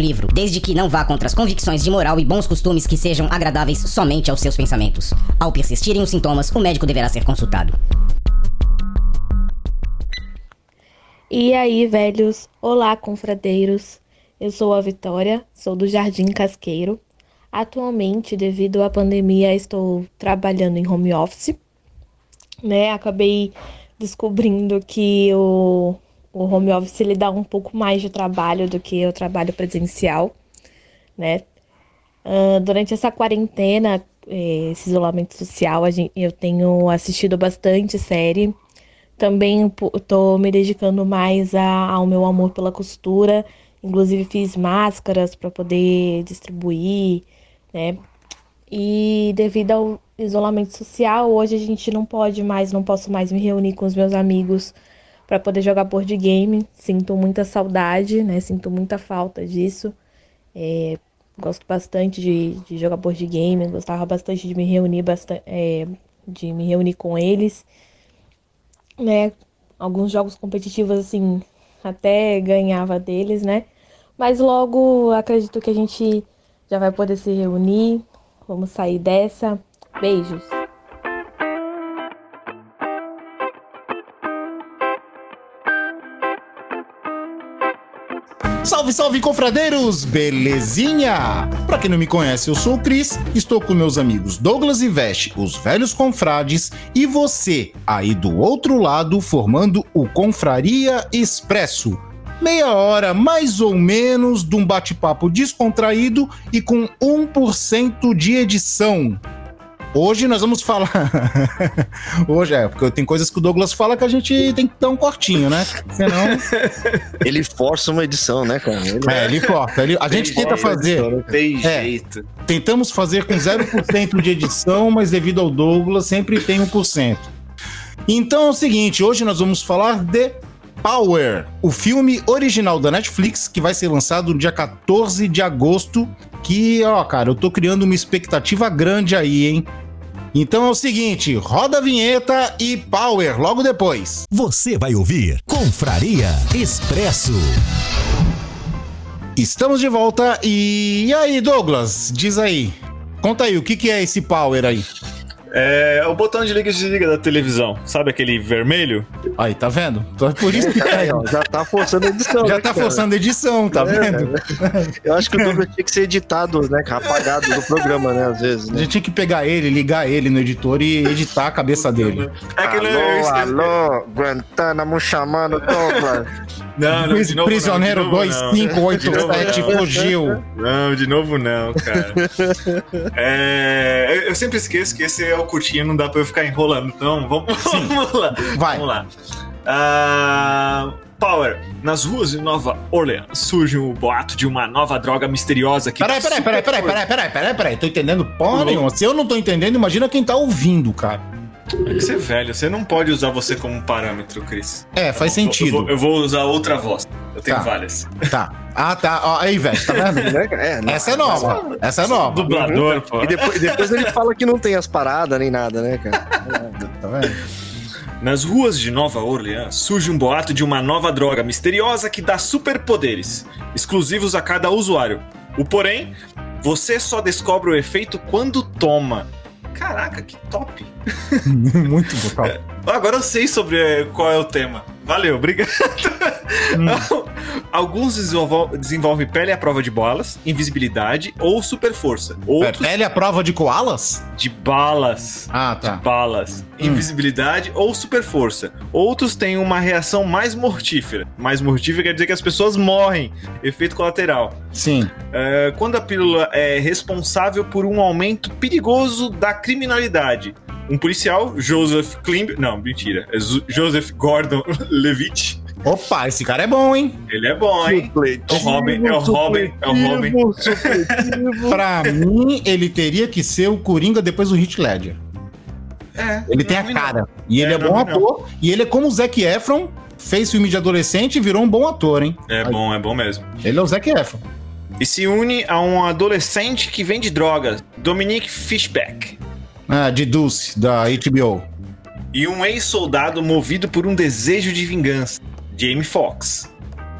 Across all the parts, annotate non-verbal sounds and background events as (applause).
livro, desde que não vá contra as convicções de moral e bons costumes que sejam agradáveis somente aos seus pensamentos. Ao persistirem os sintomas, o médico deverá ser consultado. E aí, velhos? Olá, confradeiros. Eu sou a Vitória, sou do Jardim Casqueiro. Atualmente, devido à pandemia, estou trabalhando em home office. Né? Acabei descobrindo que o, o home office ele dá um pouco mais de trabalho do que o trabalho presencial, né? Uh, durante essa quarentena, eh, esse isolamento social, gente, eu tenho assistido bastante série. Também estou me dedicando mais a, ao meu amor pela costura. Inclusive fiz máscaras para poder distribuir, né? E devido ao isolamento social, hoje a gente não pode mais, não posso mais me reunir com os meus amigos para poder jogar board game. Sinto muita saudade, né? Sinto muita falta disso. É, gosto bastante de, de, jogar board game, gostava bastante de me reunir, bastante, é, de me reunir com eles, né? Alguns jogos competitivos assim até ganhava deles, né? Mas logo acredito que a gente já vai poder se reunir. Vamos sair dessa. Beijos. Salve, salve, confradeiros! Belezinha? Pra quem não me conhece, eu sou o Cris, estou com meus amigos Douglas e Veste, os velhos confrades, e você, aí do outro lado, formando o Confraria Expresso. Meia hora, mais ou menos, de um bate-papo descontraído e com 1% de edição. Hoje nós vamos falar. (laughs) Hoje é, porque tem coisas que o Douglas fala que a gente tem que dar um cortinho, né? Senão. (laughs) ele força uma edição, né, cara? Ele... É, ele corta. Ele... A gente tenta fazer. Tem é, jeito. Tentamos fazer com 0% de edição, mas devido ao Douglas, sempre tem 1%. Então é o seguinte: hoje nós vamos falar de Power, o filme original da Netflix que vai ser lançado no dia 14 de agosto. Que, ó, cara, eu tô criando uma expectativa grande aí, hein? Então é o seguinte, roda a vinheta e Power logo depois. Você vai ouvir Confraria Expresso. Estamos de volta e... e aí, Douglas, diz aí. Conta aí, o que, que é esse Power aí? É o botão de liga e desliga da televisão. Sabe aquele vermelho? Aí, tá vendo? Por isso que é, já tá forçando a edição. Já né, tá cara? forçando a edição, tá é, vendo? Eu acho que o Douglas tinha que ser editado, né? Apagado do programa, né? Às vezes. Né? A gente tinha que pegar ele, ligar ele no editor e editar a cabeça dele. É que alô, alô, Guantánamo chamando Douglas. Não, não, de novo Prisioneiro não, 2587 fugiu. Não, de novo não, cara. (laughs) É, eu sempre esqueço que esse é o curtinho, não dá pra eu ficar enrolando. Então, vamos, (laughs) vamos lá. Vai. Vamos lá. Uh, Power, nas ruas de Nova Orleans surge o um boato de uma nova droga misteriosa que. Peraí, peraí, peraí, peraí, peraí, peraí, peraí, peraí, tô entendendo porra nenhuma. Se eu não tô entendendo, imagina quem tá ouvindo, cara. É que você é velho, você não pode usar você como parâmetro, Cris. É, faz eu sentido. Eu, vou, eu vou, usar outra voz. Eu tenho tá. várias. Tá. Ah, tá. Ó, aí, velho, tá vendo? (laughs) É, não, Essa é nova. Essa é nova. Dublador, pô. E depois, depois ele fala que não tem as paradas nem nada, né, cara? tá vendo? Nas ruas de Nova Orleans surge um boato de uma nova droga misteriosa que dá superpoderes, exclusivos a cada usuário. O porém, você só descobre o efeito quando toma. Caraca, que top! (laughs) Muito bom. Agora eu sei sobre eh, qual é o tema. Valeu, obrigado. Hum. Alguns desenvolvem pele à prova de balas, invisibilidade ou super força. Outros... Pele à prova de koalas? De balas. Ah, tá. De balas. Hum. Invisibilidade ou super força. Outros têm uma reação mais mortífera. Mais mortífera quer dizer que as pessoas morrem. Efeito colateral. Sim. É, quando a pílula é responsável por um aumento perigoso da criminalidade um policial, Joseph Klimb. Não, mentira. É Joseph Gordon (laughs) Levitt. Opa, esse cara é bom, hein? Ele é bom, hein? É o Robin, é o Robin, é o Robin. Pra mim, ele teria que ser o Coringa depois do Heath Ledger. É, Ele tem a não, cara. E ele É, é, não, bom não. ator. E ele é como o Zac Efron, fez filme de adolescente e virou um bom ator, hein? É bom, é bom mesmo. Ele é o Zac Efron. E se une a um adolescente que vende drogas, Dominique Fishback. Ah, de Dulce, da HBO. E um ex-soldado movido por um desejo de vingança, Jamie Foxx.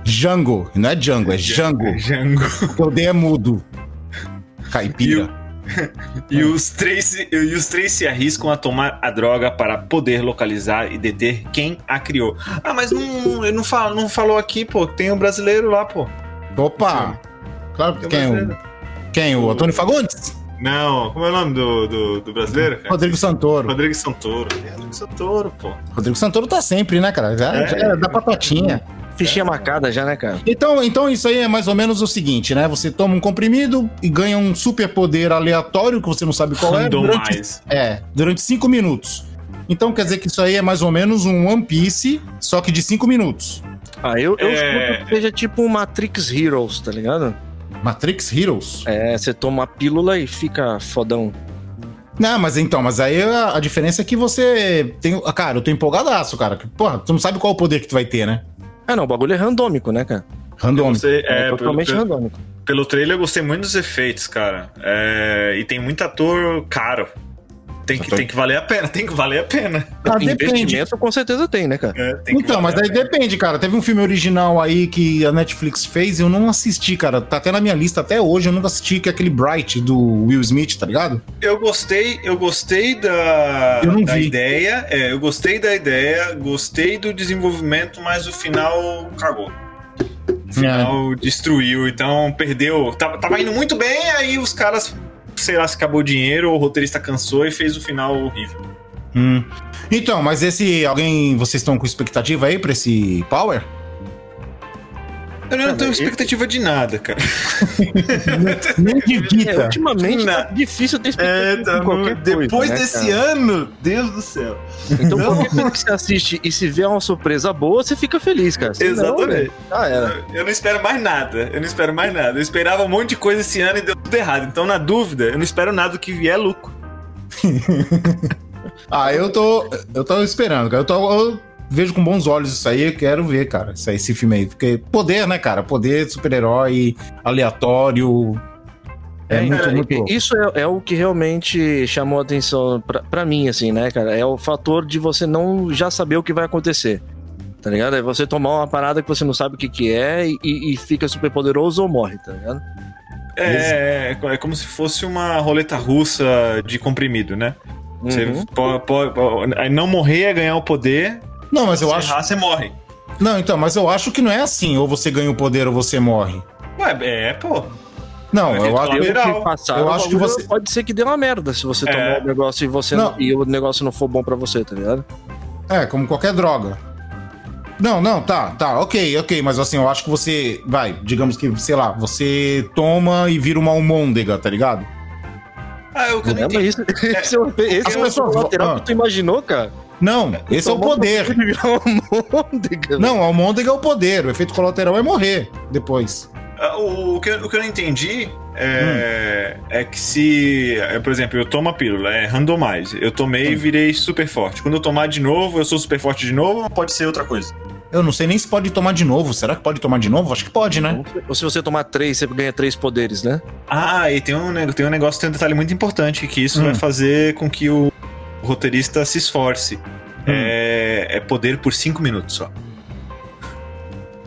Django. Não é Django, é Django. Django. Porque o D é mudo. Caipira. E os, três, se- e os três se arriscam a tomar a droga para poder localizar e deter quem a criou. Ah, mas não, ele não, fala, não falou aqui, pô. Tem um brasileiro lá, pô. Opa! Claro que Tem quem é o. Quem? O Antônio Fagundes? Não, como é o nome do, do, do brasileiro, cara? Rodrigo Santoro. Rodrigo Santoro. É, Rodrigo Santoro, pô. Rodrigo Santoro tá sempre, né, cara? Já, É. já é da patotinha. Fichinha marcada já, né, cara? Então, então isso aí é mais ou menos o seguinte, né? Você toma um comprimido e ganha um superpoder aleatório que você não sabe qual é. Durante, Randomize. é, durante cinco minutos. Então quer dizer que isso aí é mais ou menos um One Piece, só que de cinco minutos. Ah, eu, eu É. escuto que seja tipo um Matrix Heroes, tá ligado? Matrix Heroes. É, você toma a pílula e fica fodão. Não, mas então, mas aí a, a diferença é que você tem. ah, Cara, eu tô empolgadaço, cara. que, Porra, tu não sabe qual o poder que tu vai ter, né? Ah, não, o bagulho é randômico, né, cara? Random. Você, É, é, totalmente pelo, randômico. pelo trailer eu gostei muito dos efeitos, cara. É, e tem muito ator caro. Tem que, tem que valer a pena, tem que valer a pena. Ah, depende. Investimento com certeza tem, né, cara? É, tem Então, mas valer daí a pena. depende, cara. Teve um filme original aí que a Netflix fez e eu não assisti, cara. Tá até na minha lista até hoje, eu nunca assisti, que é aquele Bright do Will Smith, tá ligado? Eu gostei, eu gostei da, Eu não da vi. ideia. É, eu gostei da ideia, gostei do desenvolvimento, mas o final cagou. O final destruiu, então perdeu. Tava, tava indo muito bem, aí os caras, sei lá, se acabou o dinheiro, o roteirista cansou e fez o final horrível. Hum. Então, mas esse. Alguém. Vocês estão com expectativa aí pra esse Power? Eu não Cara, tenho expectativa de nada, cara. (laughs) Nem É, divida. ultimamente Não. tá difícil ter expectativa em qualquer coisa, né, cara? ano, Deus do céu. Então, Não. qualquer coisa que você assiste e se vê uma surpresa boa, você fica feliz, cara. Se não, Exatamente. velho, Já era. Eu não espero mais nada. Eu não espero mais nada. Eu esperava um monte de coisa esse ano e deu tudo errado. Então, na dúvida, eu não espero nada do que vier é lucro. (laughs) Ah, eu tô. Eu tô esperando, cara. Eu, tô, eu vejo com bons olhos isso aí, eu quero ver, cara, isso aí, esse filme aí. Porque poder, né, cara? Poder, super-herói, aleatório. É, muito, cara, muito. e- louco. Isso é, é o que realmente chamou a atenção pra, pra mim, assim, né, cara? É o fator de você não já saber o que vai acontecer. Tá ligado? É você tomar uma parada que você não sabe o que, que é e, e fica super poderoso ou morre, tá ligado? É, é, é como se fosse uma roleta russa de comprimido, né? Você Uhum. po- po- po- aí não morrer é ganhar o poder. Não, mas eu se acho. errar, você morre. Não, então, mas eu acho que não é assim. Ou você ganha o poder ou você morre. Ué, é, pô. Não, É eu acho. que passar, eu acho que você- Pode ser que dê uma merda se você É. tomar o negócio e, você Não. e o negócio não for bom pra você, tá ligado? É, como qualquer droga. Não, não, tá, tá, ok, ok, mas assim, eu acho que você, vai, digamos que, sei lá, você toma e vira uma almôndega, tá ligado? Ah, eu que eu não entendi. isso? (laughs) Esse é o, esse é o pessoas- lateral ah. que tu imaginou, cara? Não, esse é o poder. (laughs) môndega, Não, a almôndega é o poder, o efeito colateral é morrer depois. Ah, O, o que, eu- o que eu não entendi é, é que se, é, por exemplo, eu tomo a pílula, é randomize. Eu tomei e virei super forte. Quando eu tomar de novo, eu sou super forte de novo ou pode ser outra coisa? Eu não sei nem se pode tomar de novo, será que pode tomar de novo? Acho que pode, né? Ou se você tomar três, você ganha três poderes, né? Ah, e tem um, tem um negócio, tem um detalhe muito importante, que isso Hum. vai fazer com que o roteirista se esforce. É, é poder por cinco minutos só.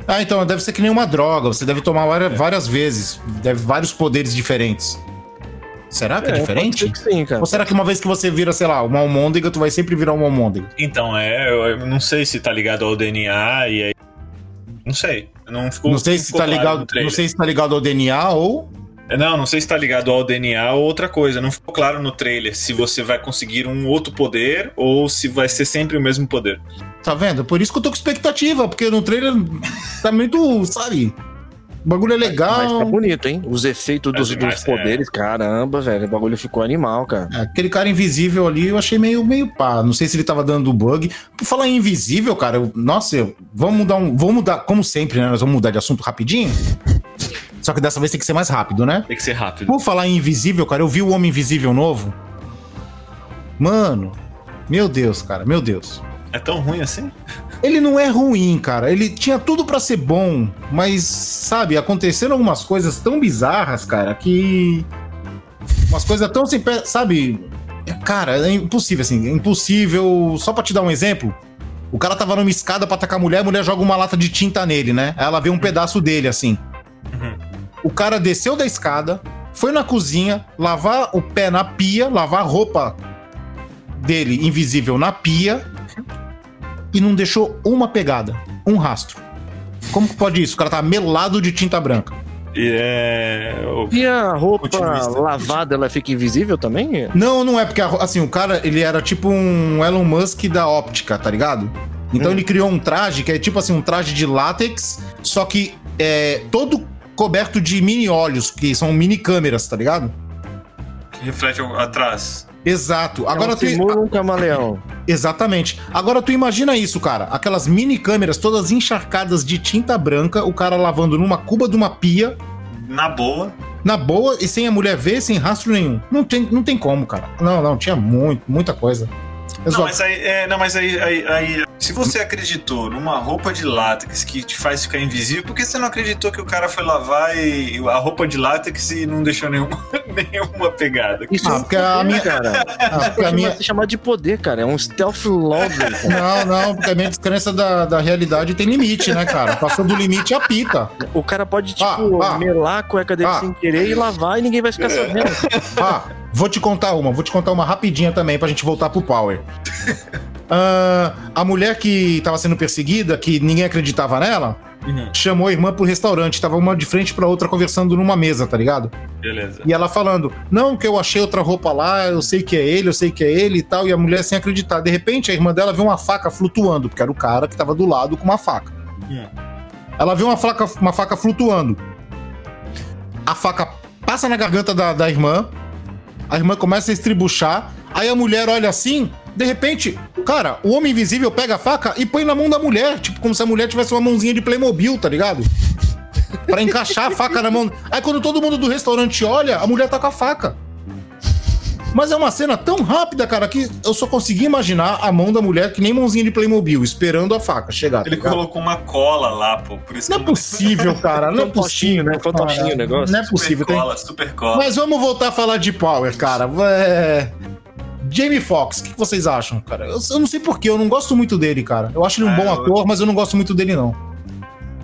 Ah, então deve ser que nem uma droga, você deve tomar várias, várias vezes, deve vários poderes diferentes. Será que é, pode diferente? que sim, cara. Ou será que uma vez que você vira, sei lá, uma almôndega, tu vai sempre virar uma almôndega? Então, é, eu, eu não sei se tá ligado ao DNA e aí. Não sei. Não, ficou, não sei se ficou tá claro ligado, não sei se tá ligado ao DNA ou Não, não sei se tá ligado ao DNA ou outra coisa. Não ficou claro no trailer se você vai conseguir um outro poder ou se vai ser sempre o mesmo poder. Tá vendo? Por isso que eu tô com expectativa, porque no trailer tá muito, sabe? O bagulho é Mas tá legal. bonito, hein? Os efeitos dos, É demais, dos poderes, caramba, velho. O bagulho ficou animal, cara. É, Aquele cara invisível ali eu achei meio, meio pá. Não sei se ele tava dando bug. Por falar em invisível, cara, eu- nossa, eu- vamos mudar um. Vamos mudar, como sempre, né? Nós vamos mudar de assunto rapidinho. Só que dessa vez tem que ser mais rápido, né? Tem que ser rápido. Por falar em invisível, cara, eu vi o Homem Invisível novo. Mano, meu Deus, cara, meu Deus. É tão ruim assim? Ele não é ruim, cara. Ele tinha tudo pra ser bom, mas, sabe, aconteceram algumas coisas tão bizarras, cara, que. Umas coisas tão sem pé, sabe? É, Cara, é impossível, assim. É impossível. Só pra te dar um exemplo. O cara tava numa escada pra atacar a mulher, a mulher joga uma lata de tinta nele, né? Aí ela vê um pedaço dele, assim. O cara desceu da escada, foi na cozinha, lavar o pé na pia, lavar a roupa dele invisível na pia e não deixou uma pegada, um rastro. Como que pode isso? O cara tá melado de tinta branca. E é. o- E a roupa lavada, ela fica invisível também? Não, não é porque assim, o cara, ele era tipo um Elon Musk da óptica, tá ligado? Então ele criou um traje que é tipo assim, um traje de látex, só que é todo coberto de mini olhos, que são mini câmeras, tá ligado? que reflete atrás. Exato. Agora Ela tu, simula um camaleão. Exatamente. Agora tu imagina isso, cara. Aquelas mini câmeras todas encharcadas de tinta branca, o cara lavando numa cuba de uma pia, Na boa. na boa, e sem a mulher ver, sem rastro nenhum. Não tem, não tem como, cara. Não, não, tinha muito, muita coisa. Não, mas aí, é, não, mas aí, aí, aí- se você acreditou numa roupa de látex que te faz ficar invisível, por que você não acreditou que o cara foi lavar e, e a roupa de látex e não deixou nenhuma, (laughs) nenhuma pegada? Isso Ah, é porque a minha- (laughs) cara. Ah, porque a minha... Se chamar de poder, cara. É um stealth cara. Não, não, porque a minha descrença da, da realidade tem limite, né, cara? Passou do limite, apita. O cara pode, tipo, Ah, ah. melar a cueca dele Ah. sem querer e lavar e ninguém vai ficar sabendo. Ah, vou te contar uma, vou te contar uma rapidinha também pra gente voltar pro Power. (laughs) Ah, a mulher que tava sendo perseguida, que ninguém acreditava nela, Uhum, chamou a irmã pro restaurante, tava uma de frente pra outra conversando numa mesa, tá ligado? beleza. E ela falando: Não, que eu achei outra roupa lá, eu sei que é ele, eu sei que é ele e tal. E a mulher sem acreditar. De repente, a irmã dela viu uma faca flutuando, porque era o cara que tava do lado com uma faca. Hum. Ela viu uma faca, uma faca flutuando. A faca passa na garganta da, da irmã, a irmã começa a estribuchar. Aí a mulher olha assim, de repente, cara, o homem invisível pega a faca e põe na mão da mulher, tipo como se a mulher tivesse uma mãozinha de Playmobil, tá ligado? Pra encaixar a faca na mão. Aí quando todo mundo do restaurante olha, a mulher tá com a faca. Mas é uma cena tão rápida, cara, que eu só consegui imaginar a mão da mulher que nem mãozinha de Playmobil, esperando a faca chegar. tá Ele ligado? colocou uma cola lá, pô. Por isso Não é que eu possível, cara. Não é possível. né? Fantoche cara. o negócio. Não é Super possível. tem- cola, super cola. Mas vamos voltar a falar de Power, cara. É... Jamie Foxx, o que vocês acham, cara? Eu, eu não sei porquê, eu não gosto muito dele, cara. Eu acho ele um Ah, bom eu- ator, mas eu não gosto muito dele, não.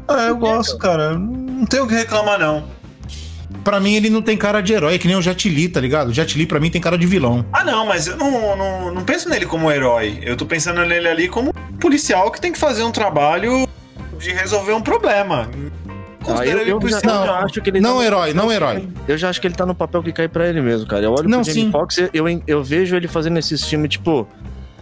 Ah, eu gosto, cara. Não tenho o que reclamar, não. Pra mim, ele não tem cara de herói, é que nem o Jet Li, tá ligado? O Jet Li, pra mim, tem cara de vilão. Ah, não, mas eu não, não, não penso nele como herói. Eu tô pensando nele ali como policial que tem que fazer um trabalho de resolver um problema. Ah, eu, ele eu, já, policial. eu já acho que ele Não tá no- herói, não herói. Eu já acho que ele tá no papel que cai pra ele mesmo, cara. Eu olho Não, pro Jamie. Foxx, eu, eu, eu vejo ele fazendo esses filmes, tipo,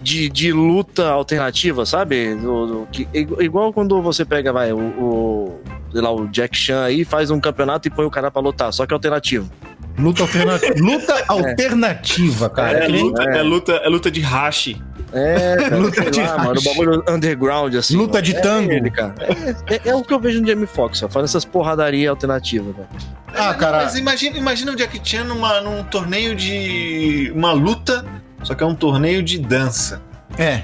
de, de luta alternativa, sabe? Do- do- que, igu- igual quando você pega, vai, o, o, sei lá, o Jack Chan aí, faz um campeonato e põe o cara pra lutar, só que é alternativo. Luta alternativa. (laughs) Luta alternativa, cara. É, nem- luta, é. luta, é luta de hashi. É, (laughs) cara, Luta de lá, mano, o bagulho underground, assim. Luta mano. de É tango. ele, cara. É, é- é o que eu vejo no Jamie Foxx, ó, fazendo essas porradarias alternativas, velho. Ah, cara. Mas imagina, imagina o Jack Chan numa, num torneio de. uma luta, só que é um torneio de dança. É.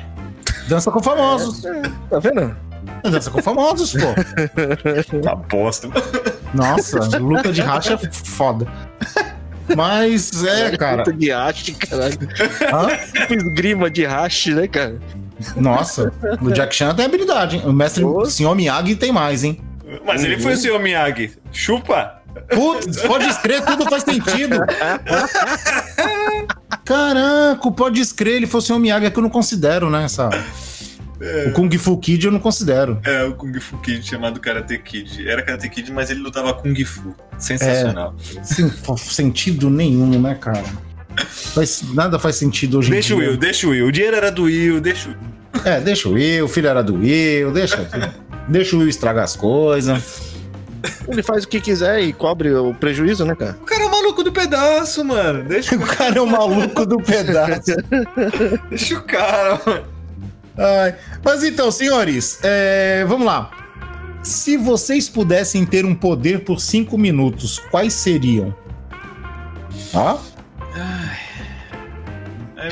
Dança com famosos. Tá vendo? Dança com famosos, pô. (laughs) Tá bosta. Nossa, luta de racha é foda. Mas é, cara. Luta de haste, caralho. Hã? Tipo esgrima de haste, né, cara? Nossa, o Jack Chan tem habilidade, hein? O mestre Ô. Senhor Miyagi tem mais, hein? Mas ele foi o Sr. Miyagi. Chupa! Putz, pode escrever, tudo faz sentido. (laughs) Caraca, o pode escrever, ele o Senhor Miyagi, é que eu não considero, né? Essa... O Kung Fu Kid eu não considero. É, o Kung Fu Kid chamado Karate Kid. Era Karate Kid, mas ele lutava Kung Fu. Sensacional. Sem f- sentido nenhum, né, cara? Faz- nada faz sentido hoje Deixa em o dia. Will, deixa o Will. O dinheiro era do Will, deixa o Will. É, deixa o Will, o filho era do Will, deixa, deixa o Will estragar as coisas. Ele faz o que quiser e cobre o prejuízo, né, cara? O cara é o maluco do pedaço, mano. Deixa, (laughs) O cara é o maluco do pedaço. (laughs) deixa o cara, mano. Ai, Mas então, senhores, é, vamos lá. Se vocês pudessem ter um poder por cinco minutos, quais seriam? Ó,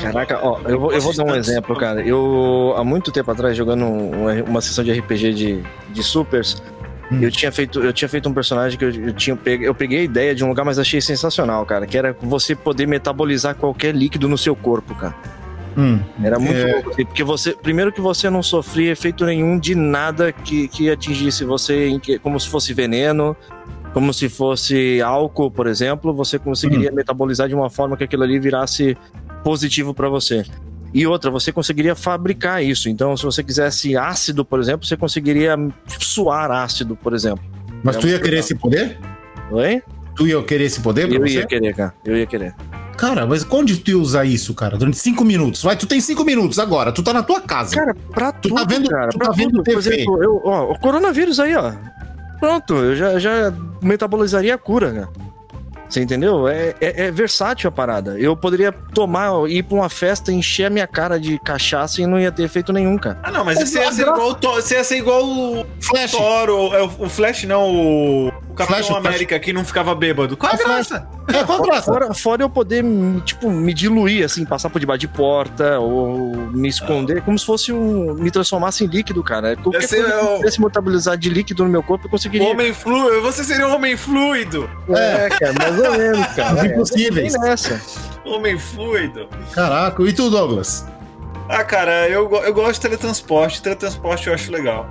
Caraca, ó, eu vou, eu vou dar um exemplo, cara. Eu, há muito tempo atrás, jogando uma, uma sessão de RPG de, de supers, Hum. eu, tinha feito, eu tinha feito um personagem que eu, eu tinha eu peguei a ideia de um lugar, mas achei sensacional, cara. Que era você poder metabolizar qualquer líquido no seu corpo, cara. hum, Era muito É. louco, assim, porque você, primeiro que você não sofria efeito nenhum de nada que, que atingisse você, em que- como se fosse veneno, como se fosse álcool, por exemplo, você conseguiria metabolizar de uma forma que aquilo ali virasse positivo para você. E outra, você conseguiria fabricar isso. Então, se você quisesse ácido, por exemplo, você conseguiria suar ácido, por exemplo. mas tu ia querer esse poder? Oi? Tu ia querer esse poder pra Eu você? ia querer, cara. Eu ia querer. Cara, mas onde tu ia usar isso, cara? Durante cinco minutos. Vai, tu tem cinco minutos agora. Tu tá na tua casa. Cara, pra Tu tudo, tá vendo- cara. tu pra tá vendo tudo. Por TV. exemplo, eu, ó, o coronavírus aí, ó. Pronto, eu já, já metabolizaria a cura, cara. Você entendeu? É, é, é versátil a parada. Eu poderia tomar, ir pra uma festa, encher a minha cara de cachaça e não ia ter efeito nenhum, cara. Ah, não, mas você ia ser igual o Thor. Você ia ser igual o Flash. É, o Flash não, o Capitão Flash, América que não ficava bêbado. Qual a É Flash. graça? É, qual a graça? Fora, fora eu poder, me, tipo, me diluir, assim, passar por debaixo de porta ou me esconder, como se fosse um. me transformasse em líquido, cara. Qualquer ser coisa que eu pudesse metabulizar de líquido no meu corpo, eu conseguiria. Homem fluido. Você seria um homem fluido. É, cara, mais ou menos, cara. Os É, impossíveis. nessa. Homem fluido. Caraca, e tu, Douglas? Ah, cara, eu, eu gosto de teletransporte. Teletransporte eu acho legal.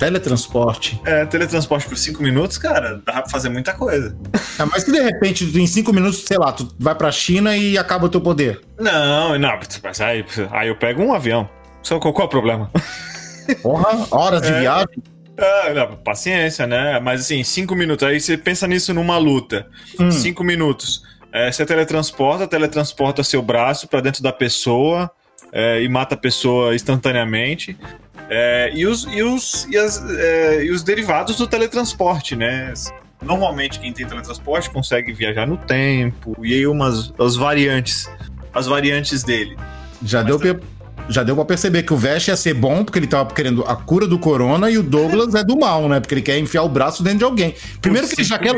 Teletransporte. É, teletransporte por cinco minutos, cara, dá pra fazer muita coisa. Ah, mas que de repente, em cinco minutos, sei lá, tu vai pra China e acaba o teu poder. Não, não, mas aí, aí eu pego um avião. Só qual, qual é o problema? Porra, horas de É. viagem. Ah, não, paciência, né? Mas assim, cinco minutos. Aí você pensa nisso numa luta. Hum. Cinco minutos. É, você teletransporta, teletransporta seu braço pra dentro da pessoa é, e mata a pessoa instantaneamente. É, e, os, e, os, e, as, é, e os derivados do teletransporte, né? Normalmente quem tem teletransporte consegue viajar no tempo. E aí umas as variantes. As variantes dele. Já deu, pe- já deu pra perceber que o Vest ia ser bom, porque ele tava querendo a cura do corona, e o Douglas é do mal, né? Porque ele quer enfiar o braço dentro de alguém. Primeiro que ele já quer.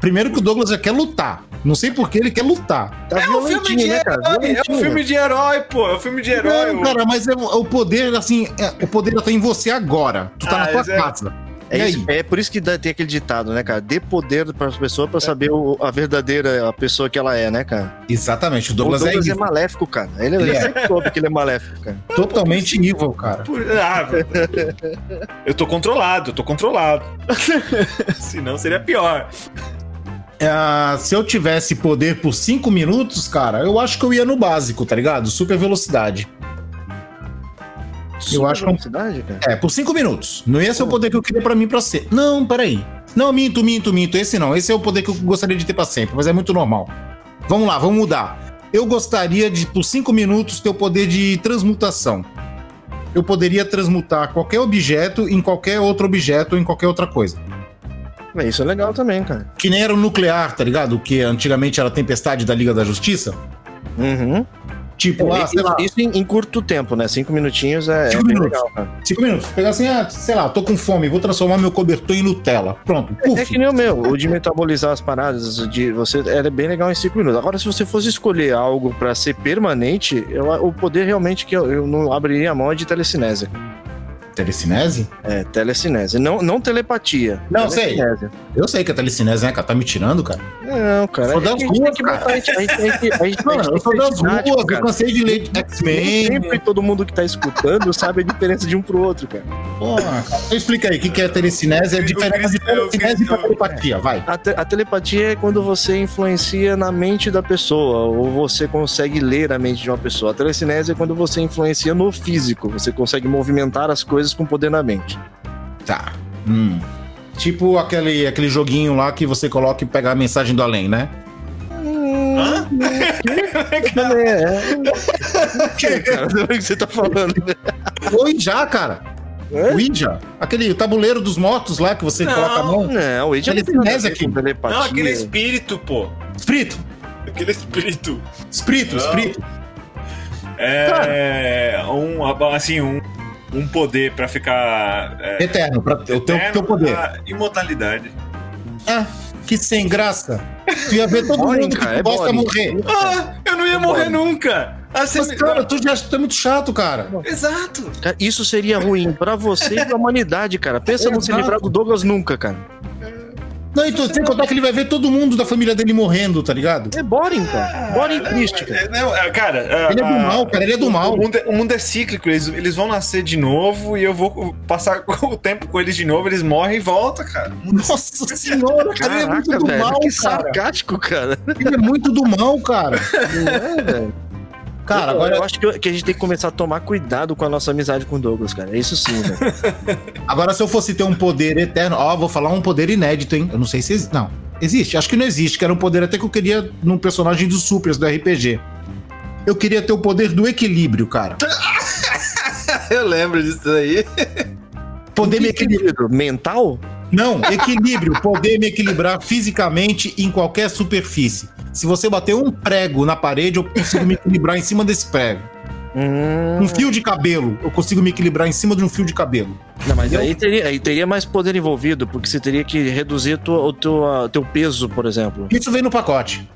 Primeiro que o Douglas já quer lutar. Não sei por que ele quer lutar. Tá É um filme de né, cara? herói, é um filme de herói, pô. É um filme de herói. Não, cara, mas é o o poder, assim, é- o poder tá em você agora. Tu tá Ah, na tua é- casa. É, E isso- é por isso que dá- tem aquele ditado, né, cara? Dê poder para as pessoas pra saber o- a verdadeira a pessoa que ela é, né, cara? Exatamente, o O Douglas, Douglas é, é, maléfico, cara. Ele, Ele é. sempre soube que ele é maléfico, cara. totalmente evil, cara. Por- Ah, eu tô controlado, eu tô controlado. (laughs) Senão seria pior. Ah, se eu tivesse poder por 5 minutos, cara, eu acho que eu ia no básico, tá ligado? Super velocidade. Eu acho que é velocidade, cara. É, por 5 minutos. Não ia ser o poder que eu queria pra mim pra ser. Não, peraí. Não, minto, minto, minto. Esse não. Esse é o poder que eu gostaria de ter pra sempre, mas é muito normal. Vamos lá, vamos mudar. Eu gostaria de, por 5 minutos, ter o poder de transmutação. Eu poderia transmutar qualquer objeto em qualquer outro objeto ou em qualquer outra coisa. É, Isso é legal também, cara. Que nem era o nuclear, tá ligado? Que antigamente era a tempestade da Liga da Justiça. Uhum. Tipo, ah, isso sei lá, isso em, em curto tempo, né? Cinco minutinhos é, Cinco é minutos. legal, cinco minutos. Pegar assim, ah, sei lá, tô com fome, vou transformar meu cobertor em Nutella. Pronto, puf. É que nem o meu, o de metabolizar as paradas, de você, é bem legal em cinco minutos. Agora, se você fosse escolher algo pra ser permanente, eu- o poder realmente que eu, eu não abriria a mão é de telecinese. Telecinese? É, telecinese. Não, não telepatia. Não, sei. telecinese. Eu sei que é telecinese, né, cara? Tá me tirando, cara. Não, cara. Sou das ruas, tem que cara. botar- a gente- a gente- a gente- a gente- a Mano, gente eu sou das ruas, eu cansei de ler X-Men. sempre todo mundo que tá escutando sabe a diferença de um pro outro, cara. Porra, explica aí, o que que é telecinese? É a diferença de telecinese pra telepatia, vai. A, te- a telepatia é quando você influencia na mente da pessoa, ou você consegue ler a mente de uma pessoa. A telecinese é quando você influencia no físico, você consegue movimentar as coisas com poder na mente. Tá. Hum. Tipo aquele, aquele joguinho lá que você coloca e pega a mensagem do além, né? Hã? É, é. O que, cara? O que você tá falando? Oi, já, cara. É? Ouija? Aquele tabuleiro dos mortos lá que você Não. coloca a mão. Não, o Ele não tem nada aqui. Não, aquele espírito, pô. Espírito, Aquele espírito. espírito, Não. espírito. É. Um, assim, um, um poder pra ficar. É, Eterno, pra o teu, teu poder. a imortalidade. Ah, que sem graça. Tu ia ver todo Boring, mundo que cara, é gosta boring. morrer. Ah, eu não ia morrer nunca! Ah, você Mas, cara, tu já tá muito chato, cara. Exato! Isso seria ruim pra você e pra humanidade, cara. Pensa não se Exato. livrar do Douglas nunca, cara. Não, e tem que contar que ele vai ver todo mundo da família dele morrendo, tá ligado? É boring, cara. Boring triste, cara. É, não, é, cara, é, Ele é do a- mal, cara, ele é do mal. O mundo é, o mundo é cíclico, eles, eles vão nascer de novo e eu vou passar (laughs) o tempo com eles de novo, eles morrem e voltam, cara. Nossa (laughs) senhora, cara, ele é muito Caraca, do velho. mal, que cara. sarcástico, cara. Ele é muito do mal, cara. Não é, velho? Cara, eu, agora, eu acho que, que a gente tem que começar a tomar cuidado com a nossa amizade com o Douglas, cara. Isso sim, velho. (laughs) agora se eu fosse ter um poder eterno, ó, vou falar um poder inédito, hein? Eu não sei se existe. Não, existe. Acho que não existe, que era um poder até que eu queria num personagem dos Supers do RPG. Eu queria ter o poder do equilíbrio, cara. (laughs) Eu lembro disso aí. Poder me equilibrar. Equilíbrio mental? Não, equilíbrio. Poder me equilibrar fisicamente em qualquer superfície. Se você bater um prego na parede, eu consigo me equilibrar em cima desse prego. Hum, Um fio de cabelo, eu consigo me equilibrar em cima de um fio de cabelo. não, mas aí teria, aí teria mais poder envolvido, porque você teria que reduzir tua- o teu, a- teu peso, por exemplo. Isso vem no pacote.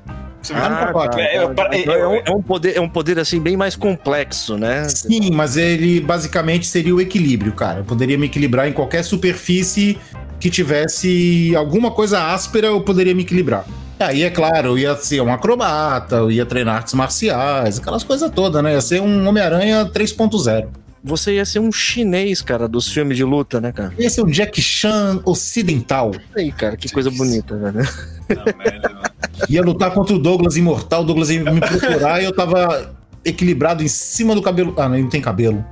Ah, no pacote. É, eu- Então é, um, é um poder, é um poder assim bem mais complexo, né? Sim, mas ele basicamente seria o equilíbrio, cara. Eu poderia me equilibrar em qualquer superfície que tivesse alguma coisa áspera, eu poderia me equilibrar. Aí, é claro, eu ia ser um acrobata, eu ia treinar artes marciais, aquelas coisas todas, né? Ia ser um Homem-Aranha 3.0. Você ia ser um chinês, cara, dos filmes de luta, né, cara? Ia ser um Jack Chan ocidental. Aí, cara, que coisa bonita, velho. Não, velho. Ia lutar contra o Douglas imortal, o Douglas ia me procurar e eu tava equilibrado em cima do cabelo. Ah, não tem cabelo.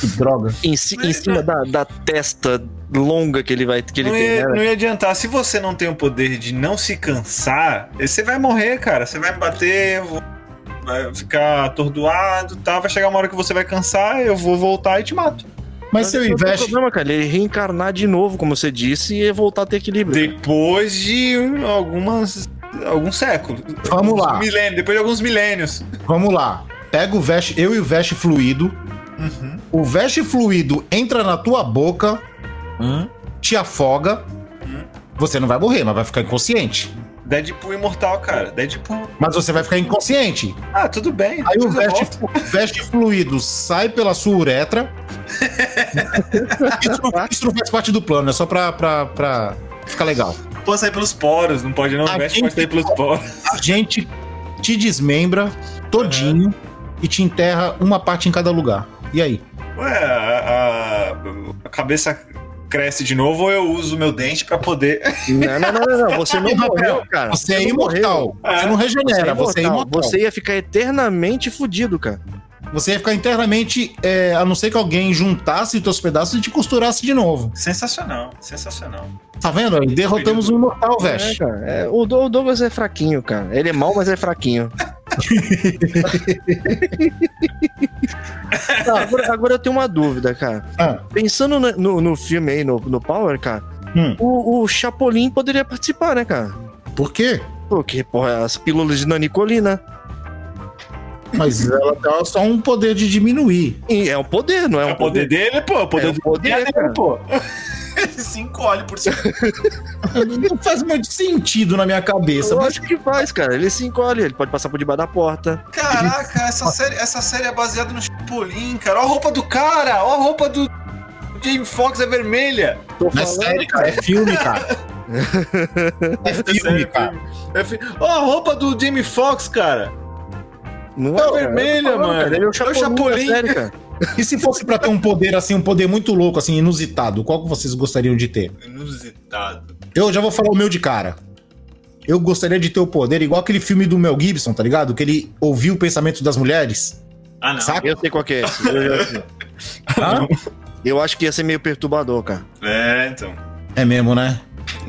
Que droga. Em, ci- em cima da, da testa longa que ele vai que ele Não tem, ia, né? não ia adiantar. Se você não tem o poder de não se cansar, você vai morrer, cara. Você vai me bater, vai ficar atordoado e tal. Vai chegar uma hora que você vai cansar, eu vou voltar e te mato. Mas se eu tem investe. problema, cara. Ele reencarnar de novo, como você disse, e voltar a ter equilíbrio. Depois de algumas. alguns séculos. Vamos lá. Alguns Milênios, depois de alguns milênios. Vamos lá. Pega o veste, eu e o veste fluido. Uhum. O veste fluido entra na tua boca, te afoga. Você não vai morrer, mas vai ficar inconsciente. Deadpool imortal, cara. Deadpool. Mas você vai ficar inconsciente. Ah, tudo bem. Aí o eu veste, veste fluido sai pela sua uretra. (laughs) isso, não, isso não faz parte do plano, é só pra, pra, pra ficar legal. Pode sair pelos poros, não pode não. A O veste gente- pode sair pelos poros. A gente te desmembra todinho e te enterra uma parte em cada lugar. E aí? Ué, a, a- a cabeça cresce de novo ou eu uso meu dente pra poder. Não, não, não, não, não. Você não (laughs) morreu, cara. Você é não imortal. morreu. Você não regenera, você é imortal. Você ia ficar eternamente fudido, cara. Você ia ficar internamente, é, a não ser que alguém juntasse os teus pedaços e te costurasse de novo. Sensacional, sensacional. Tá vendo? Derrotamos um imortal, É, Veste. cara. É, o, Do- o Douglas é fraquinho, cara. Ele é mau, mas é fraquinho. (laughs) Tá, agora, agora eu tenho uma dúvida, cara. Ah, Pensando no, no, no filme aí, no, no Power, cara, Hum. o, o Chapolin poderia participar, né, cara? por quê? Porque, porra, as pílulas de nanicolina. Mas ela tem só um poder de diminuir. E é um poder, não é É um o poder dele, pô. O poder É poder, dele, pô. (laughs) Ele se encolhe por cima. (laughs) Não faz muito sentido na minha cabeça. Eu Mas acho que faz, cara. Ele se encolhe, ele pode passar por debaixo da porta. Caraca, essa série, essa série é baseada no Chapolin, cara. Olha a roupa do cara, olha a roupa do Jamie Foxx é vermelha. Tô não é série, cara. É filme, cara. (laughs) É filme, sério, cara. É fi- Ó, a roupa do Jamie Foxx, cara. Não Tá cara. vermelha, mano. cara, Ele é o É Chapolin, cara. E se fosse pra ter um poder assim, um poder muito louco, assim, inusitado, qual que vocês gostariam de ter? Inusitado. Eu já vou falar o meu de cara. Eu gostaria de ter o poder, igual aquele filme do Mel Gibson, tá ligado? Que ele ouviu o pensamento das mulheres. Ah, não. Saca? Eu sei qual que é esse. Eu, já sei. Hã? Eu acho que ia ser meio perturbador, cara. É, então. É mesmo, né?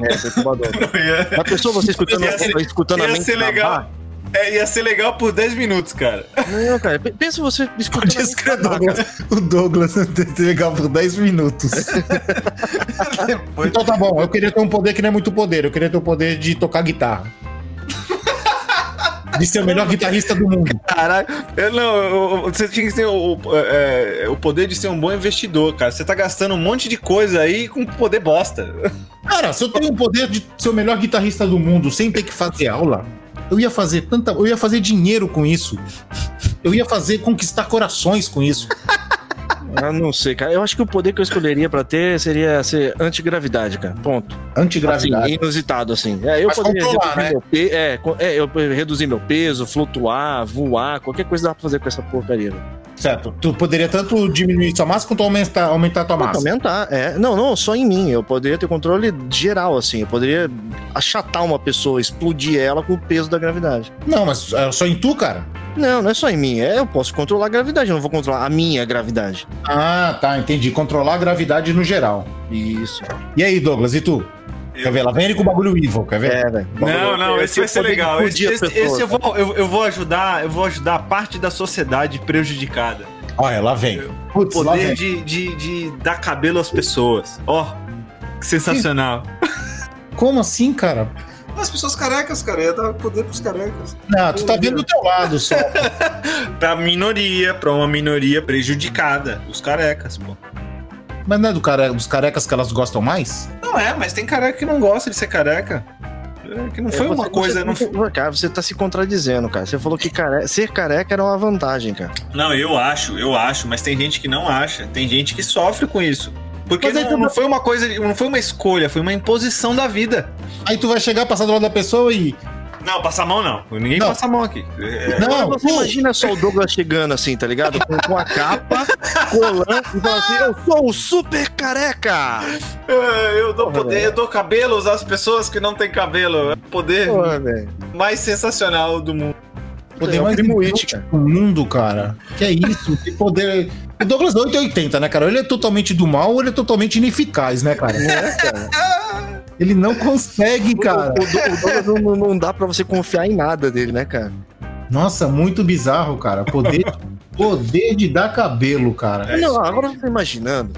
É, perturbador. (laughs) Ia, A pessoa, você escutando, Ia ser- escutando a ia mente ser legal. É, ia ser legal por 10 minutos, cara. Não, cara, pe- pensa você escutando. Que o Douglas, é legal por 10 minutos. (laughs) então tá bom, eu queria ter um poder que não é muito poder, eu queria ter o poder de tocar guitarra. (laughs) De ser o melhor guitarrista do mundo. Caralho, eu, não, eu- eu- você tinha que ter o, o- é, o poder de ser um bom investidor, cara. Você tá gastando um monte de coisa aí com poder bosta. Cara, se eu tenho o poder de ser o melhor guitarrista do mundo sem ter que fazer aula, eu ia fazer tanta. Eu ia fazer dinheiro com isso. Eu ia fazer conquistar corações com isso. (laughs) Ah, não sei, cara. Eu acho que o poder que eu escolheria pra ter seria ser antigravidade, cara. Ponto. Antigravidade. Assim, inusitado, assim. É, eu Mas poderia reduzir né? meu pe- é, é, eu reduzir meu peso, flutuar, voar, qualquer coisa dá pra fazer com essa porcaria. velho. Certo. Tu poderia tanto diminuir sua massa quanto aumentar, aumentar tua massa. Aumentar, é. Não, não, só em mim. Eu poderia ter controle geral, assim. Eu poderia achatar uma pessoa, explodir ela com o peso da gravidade. Não, mas é só em tu, cara? Não, não é só em mim. É, eu posso controlar a gravidade, eu não vou controlar a minha gravidade. Ah, tá, entendi. Controlar a gravidade no geral. Isso. E aí, Douglas, e tu? Quer ver? Lá vem ele com o bagulho evil, quer ver? É. Não, não, esse vai ser legal. Esse, esse- pessoas, esse eu, vou, eu, eu vou ajudar, eu vou ajudar a parte da sociedade prejudicada. Olha, lá vem. Putz, lá Poder vem. de, de, de dar cabelo às pessoas. Ó, que sensacional. Como assim, cara? As pessoas carecas, cara, ia dar poder pros carecas. Não, tu tá vendo do teu lado só. (laughs) Pra minoria, pra uma minoria prejudicada. Os carecas, pô. Mas não é do care... dos carecas que elas gostam mais? Não é, mas tem careca que não gosta de ser careca. É, que não foi É, uma você- coisa. você- Não, foi- Cara, você tá se contradizendo, cara. Você falou que care... ser careca era uma vantagem, cara. não, eu acho, eu acho, mas tem gente que não acha. Tem gente que sofre com isso. Porque Mas aí não, tu- não foi uma coisa, não foi uma escolha, foi uma imposição da vida. Aí tu vai chegar, passar do lado da pessoa e. Não, passar a mão não. Ninguém Não. passa a mão aqui. É, Não, Você tu- imagina só o Douglas chegando assim, tá ligado? Com, com a capa, colando e falando assim: Eu sou o super careca! é, eu dou poder, eu dou cabelos às pessoas que não têm cabelo. É o poder Porra, mais sensacional do mundo. Poder É mais inútil do mundo, cara. Que é isso? Tem poder. O Douglas é 880, né, cara? Ele é totalmente do mal ou ele é totalmente ineficaz, né, cara? Ele não consegue, cara. O, o, o Douglas não, não- não dá pra você confiar em nada dele, né, cara? Nossa, muito bizarro, cara. Poder, poder de dar cabelo, cara. não, agora eu tô imaginando.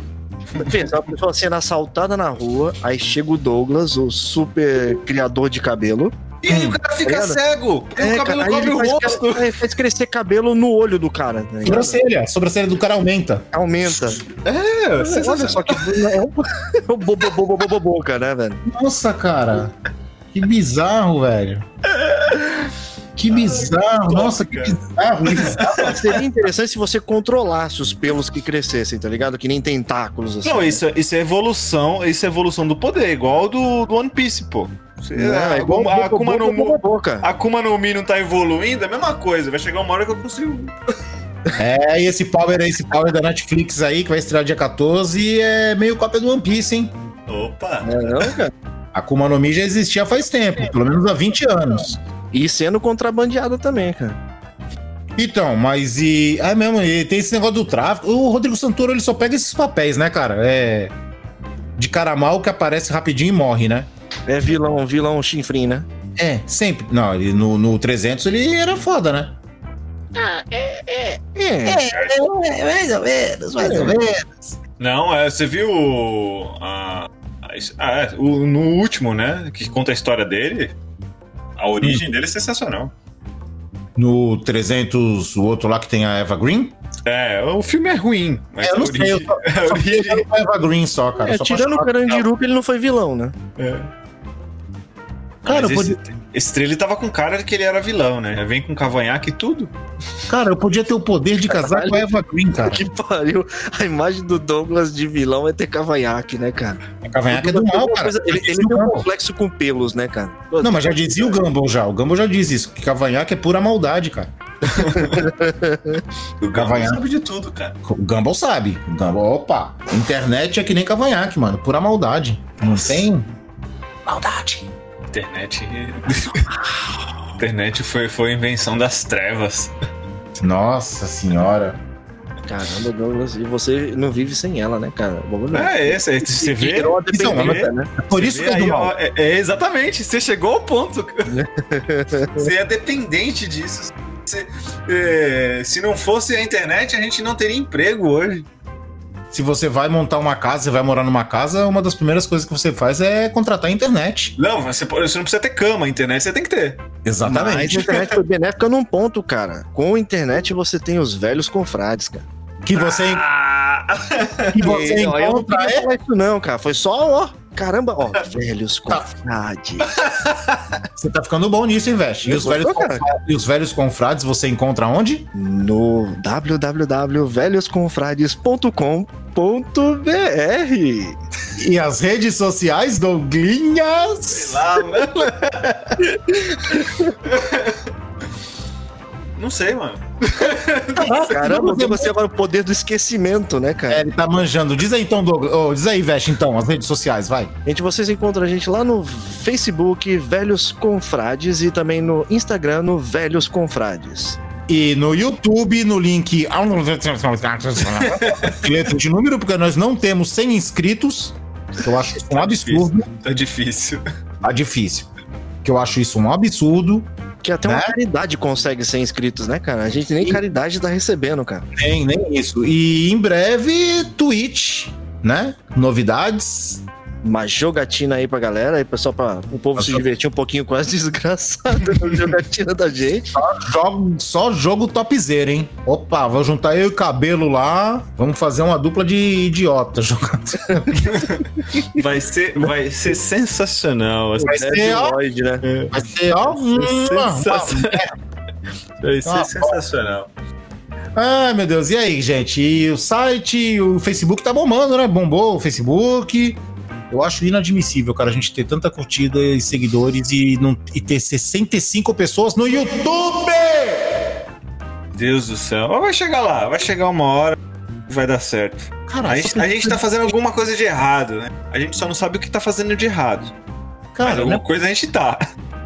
Pensa, uma pessoa sendo assaltada na rua, aí chega o Douglas, o super criador de cabelo. E aí o cara fica Tá cego. porque o cabelo cobre o faz, rosto. é, faz crescer cabelo no olho do cara. Tá ligado? Sobrancelha. A sobrancelha do cara aumenta. Aumenta. É, Olha sensacional. só que é um é um bobo, bobo, bobo, boca, né, velho? Nossa, cara. Que bizarro, velho. Que bizarro. Nossa, que bizarro. bizarro. (laughs) Seria interessante se você controlasse os pelos que crescessem, tá ligado? Que nem tentáculos, assim. Não, isso, é- isso é evolução, isso é evolução do poder, igual do, do One Piece, pô. Você- Não, a, é igual Akuma, a Akuma no, boca. Akuma no Mi não tá evoluindo, é a mesma coisa. Vai chegar uma hora que eu consigo. É, e esse Power, esse Power da Netflix aí, que vai estrear dia 14, é meio cópia do One Piece, hein? Opa! É, não, cara. A Akuma no Mi já existia faz tempo, pelo menos há 20 anos. E sendo contrabandeada também, cara. Então, mas e. É mesmo, e tem esse negócio do tráfico. O Rodrigo Santoro ele só pega esses papéis, né, cara? É. De cara mal que aparece rapidinho e morre, né? É vilão, vilão chinfrim, né? É, sempre. Não, ele, no, no 300 ele era foda, né? É. mais ou menos, mais ou menos. Não, é, você viu a, a- ah, é, o- no último, né? Que conta a história dele. A origem dele é sensacional. No 300, o outro lá que tem a Eva Green? É, o filme é ruim, mas É, eu a não sei, eu origem, só, (laughs) a origem a Eva Green só, cara. É, só tirando o pra- Carandiru, que ele não foi vilão, né? é. Cara, Mas eu esse, podia, esse trailer tava com cara de que ele era vilão, né? Vem com cavanhaque e tudo. cara, eu podia ter o poder de casar com a Eva Green, cara. (laughs) Que pariu. A imagem do Douglas de vilão é ter cavanhaque, né, cara? A cavanhaque é do mal, cara. Ele, Já ele tem um Gumball. complexo com pelos, né, cara? Não, mas já dizia o Gumball já. O Gumball já diz isso. Que cavanhaque é pura maldade, cara. (laughs) O Cavanhaque. sabe de tudo, cara. O Gumball sabe. O Gumball, opa. Internet é que nem cavanhaque, mano. Pura maldade. Não tem. Maldade. Internet. Internet foi, foi invenção das trevas. Nossa senhora. Caramba, Douglas, e você não vive sem ela, né, cara? Vamos ver. É, esse você vê. Virou Então, dependência, né? Por isso que é aí, ó, é, é, exatamente, você chegou ao ponto. (laughs) você é dependente disso. Você- é, se não fosse a internet, a gente não teria emprego hoje. Se você vai montar uma casa, você vai morar numa casa, uma das primeiras coisas que você faz é contratar a internet. Não, você, pode- você não precisa ter cama, a internet você tem que ter. Mas a internet foi benéfica num ponto, cara. Com a internet você tem os velhos confrades, cara. Que você, Ah, que você E, ó, eu não encontra queria é falar isso não, cara. Foi só, ó, caramba, ó, (laughs) velhos confrades. (laughs) Você tá ficando bom nisso, investe. E Eu os, velhos e os velhos confrades você encontra onde? No www.velhosconfrades.com.br E as redes sociais, Douglinhas? sei lá, mano. (laughs) Não sei, mano. Caramba, eu você agora o poder do esquecimento, né, cara? É, ele tá manjando. Diz aí então, Douglas. Ô, diz aí, Veste, então, as redes sociais, vai. Gente, vocês encontram a gente lá no Facebook, Velhos Confrades, e também no Instagram, no Velhos Confrades. E no YouTube, no link. (laughs) Letra de número, porque nós não temos 100 inscritos. que Eu acho isso um absurdo. Tá difícil. Tá difícil. Que eu acho isso um absurdo. Que até uma Né? caridade consegue ser inscritos, né, cara? A gente nem Sim. caridade tá recebendo, cara. Nem, nem isso. E em breve, Twitch, né? Novidades. Uma jogatina aí pra galera, aí pessoal, pra o povo se divertir um pouquinho com as (laughs) desgraçadas da jogatina da gente. Só jogo, só jogo topzera, hein? Opa, vou juntar eu e o cabelo lá. Vamos fazer uma dupla de idiota jogando. (laughs) Vai ser, vai ser sensacional. assim. Vai ser, ó. Lloyd, né? Vai ser, ó. uma- sensacional. Vai ser Ah, sensacional. Ai, meu Deus. E aí, gente? E o site, o Facebook tá bombando, né? Bombou o Facebook. Eu acho inadmissível, cara, a gente ter tanta curtida e seguidores e, não, e ter 65 pessoas no YouTube! Deus do céu. Mas Vai chegar lá, vai chegar uma hora, vai dar certo. Cara, A gente, a gente tá fazendo alguma coisa de errado, né? A gente só não sabe o que tá fazendo de errado. Mas Cara, alguma né? coisa a gente tá.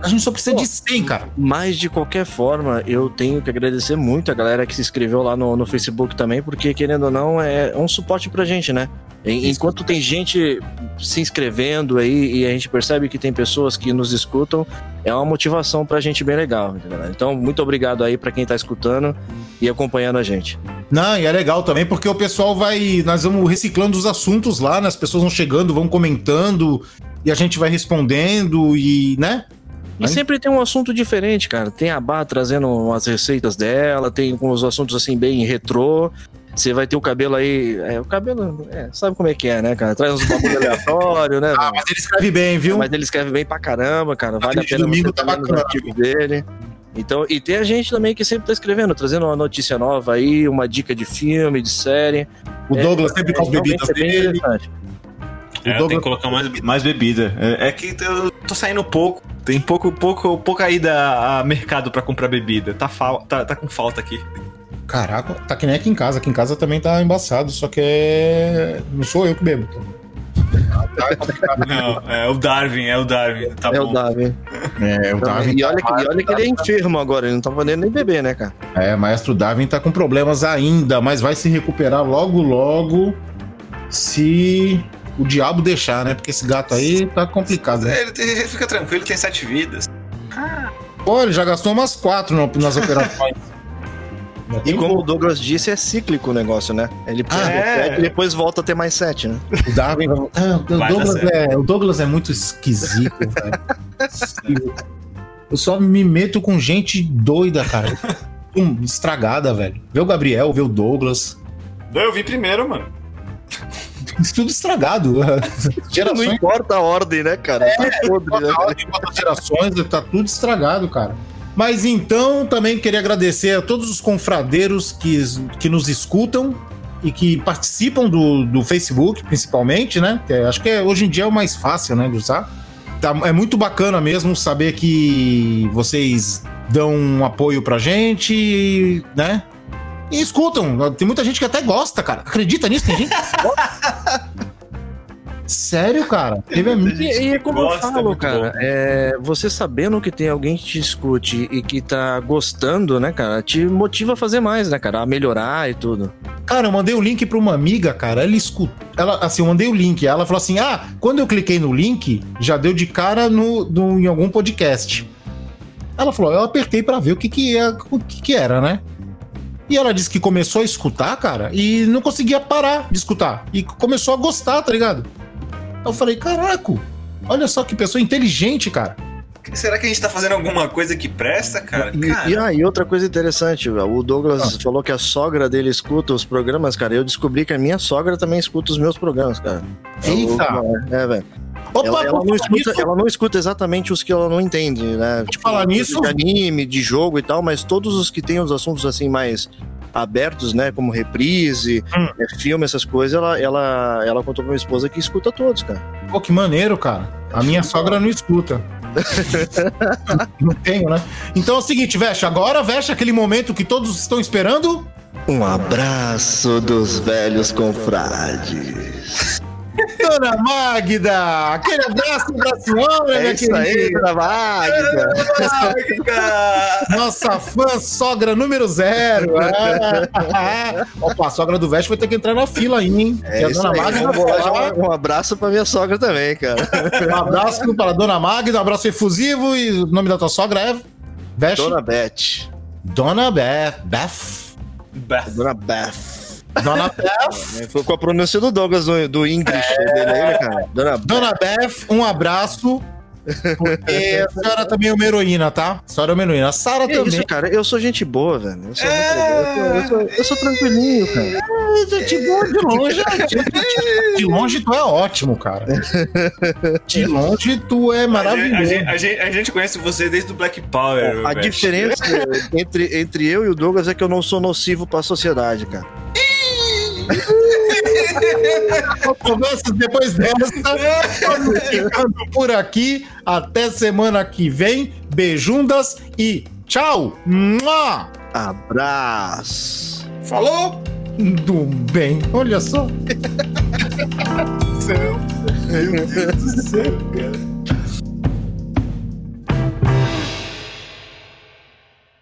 a gente só precisa de 100, cara. Mas de qualquer forma, eu tenho que agradecer muito a galera que se inscreveu lá no, no Facebook também, porque querendo ou não, é um suporte pra gente, né? Enquanto tem gente se inscrevendo aí e a gente percebe que tem pessoas que nos escutam, é uma motivação pra gente bem legal, entendeu? Então, muito obrigado aí pra quem tá escutando e acompanhando a gente. Não, e é legal também porque o pessoal vai. Nós vamos reciclando os assuntos lá, né? As pessoas vão chegando, vão comentando e a gente vai respondendo e, né? E sempre tem um assunto diferente, cara. Tem a Bá trazendo umas receitas dela, tem uns assuntos assim bem retrô. Você vai ter o cabelo aí. É, o cabelo, é, sabe como é que é, né, cara? Traz uns bagulho aleatório, né? Ah, mas ele escreve bem, viu? Mas ele escreve bem pra caramba, cara. Vale a de pena domingo você tá tá bacana. dele. Então, e tem a gente também que sempre tá escrevendo, trazendo uma notícia nova aí, uma dica de filme, de série. O Douglas sempre com as bebidas é dele. É, Douglas- tem que colocar mais, mais bebida. É, é que eu tô saindo pouco. Tem pouco, pouco, pouca ida a mercado pra comprar bebida. Tá, fal- tá, tá com falta aqui. Caraca, tá que nem aqui em casa. Aqui em casa também tá embaçado, só que é. Não sou eu que bebo. Não, é o Darwin, é o Darwin. Tá É bom. o Davi. É, o Darwin. E olha, que, e olha que ele é enfermo agora, ele não tá podendo nem beber, né, cara? É, maestro Darwin tá com problemas ainda, mas vai se recuperar logo, logo. Se o diabo deixar, né? Porque esse gato aí tá complicado. Né? É, Ele, tem- ele fica tranquilo, ele tem sete vidas. Pô, ele já gastou umas quatro nas operações. (laughs) E como o Douglas disse, é cíclico o negócio, né? Ele precisa Ah, é. sete e depois volta a ter mais sete, né? O Darwin vai. Ah, o, Vai Douglas é, o Douglas é muito esquisito, (laughs) velho. Eu só me meto com gente doida, cara. Estragada, velho. Vê o Gabriel, vê o Douglas. Não, eu vi primeiro, mano. Isso tudo estragado. (laughs) Não Gerações. importa a ordem, né, cara? Tá podre, né? Quatro gerações, tá tudo estragado, cara. Mas então, também queria agradecer a todos os confradeiros que, que nos escutam e que participam do, do Facebook, principalmente, né? Que é- acho que é- hoje em dia é o mais fácil, né, de usar. Tá- é muito bacana mesmo saber que vocês dão um apoio pra gente, né? E escutam. Tem muita gente que até gosta, cara. Acredita nisso? Tem gente que (laughs) gosta. Sério, cara? (laughs) Teve E, e é como eu Gosta, falo, cara, é, você sabendo que tem alguém que te escute e que tá gostando, né, cara, te motiva a fazer mais, né, cara, a melhorar e tudo. Cara, eu mandei o link pra uma amiga, cara. Ela escuta. Ela, assim, eu mandei o link. Ela falou assim: ah, quando eu cliquei no link, já deu de cara no, no- em algum podcast. Ela falou: eu apertei pra ver o que que, é, o que que era, né? E ela disse que começou a escutar, cara, e não conseguia parar de escutar. E começou a gostar, tá ligado? Eu falei: caraca, olha só que pessoa inteligente, cara. Será que a gente tá fazendo alguma coisa que presta, cara? E, Cara, e, ah, e outra coisa interessante, o Douglas falou que a sogra dele escuta os programas, cara. Eu descobri que a minha sogra também escuta os meus programas, cara. Eita! É, velho. Opa, Ela, ela não escuta, ela não escuta exatamente os que ela não entende, né? Tipo, falar nisso- de anime, de jogo e tal, mas todos os que têm os assuntos assim mais abertos, né? Como reprise, Hum. é, filme, essas coisas, ela, ela, ela contou pra minha esposa que escuta todos, cara. Pô, que maneiro, cara. A minha sogra não escuta. (laughs) não tenho, né? Então é o seguinte, Veste, agora veste aquele momento que todos estão esperando. Um abraço dos velhos confrades. Dona Magda! Aquele abraço pra senhora, É minha isso aí, querida. dona Magda. cara. (laughs) Nossa fã sogra número zero. (laughs) Ah. Opa, a sogra do Veste vai ter que entrar na fila aí, hein? É a isso Dona aí. Magda falar. um abraço pra minha sogra também, cara. Um abraço para a Dona Magda, um abraço efusivo e o nome da tua sogra é Veste? Dona Beth. Dona Beth. Beth. Dona Beth. Dona (laughs) Beth. Foi com a pronúncia do Douglas, do, do English dele aí, né, cara? Dona Beth. Dona Beth, um abraço. Porque (laughs) a senhora também é uma heroína, tá? A senhora é uma heroína. A Sara também. isso, cara? Eu sou gente boa, velho. Eu sou, muito legal. Eu sou- eu sou- eu sou tranquilinho, cara. É, gente boa de longe. (laughs) De longe tu é ótimo, cara. De longe tu é A gente, a, maravilhoso. gente, a gente- a gente conhece você desde o Black Power. A velho. diferença entre, entre eu e o Douglas é que eu não sou nocivo pra sociedade, cara. Conversas depois dessa. Ficando por aqui. Até semana que vem. Beijundas e tchau. Mua! Abraço. Falou! Do bem. Olha só. Meu Deus do céu, cara.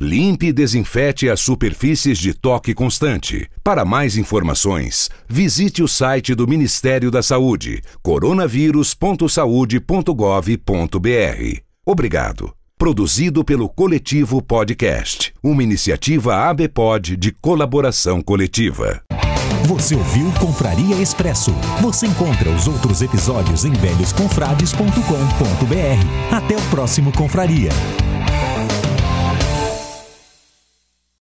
Limpe e desinfete as superfícies de toque constante. Para mais informações, visite o site do Ministério da Saúde, coronavírus.saude.gov.br. Obrigado. Produzido pelo Coletivo Podcast, uma iniciativa ABPOD de colaboração coletiva. Você ouviu Confraria Expresso. Você encontra os outros episódios em velhosconfrades.com.br. Até o próximo Confraria.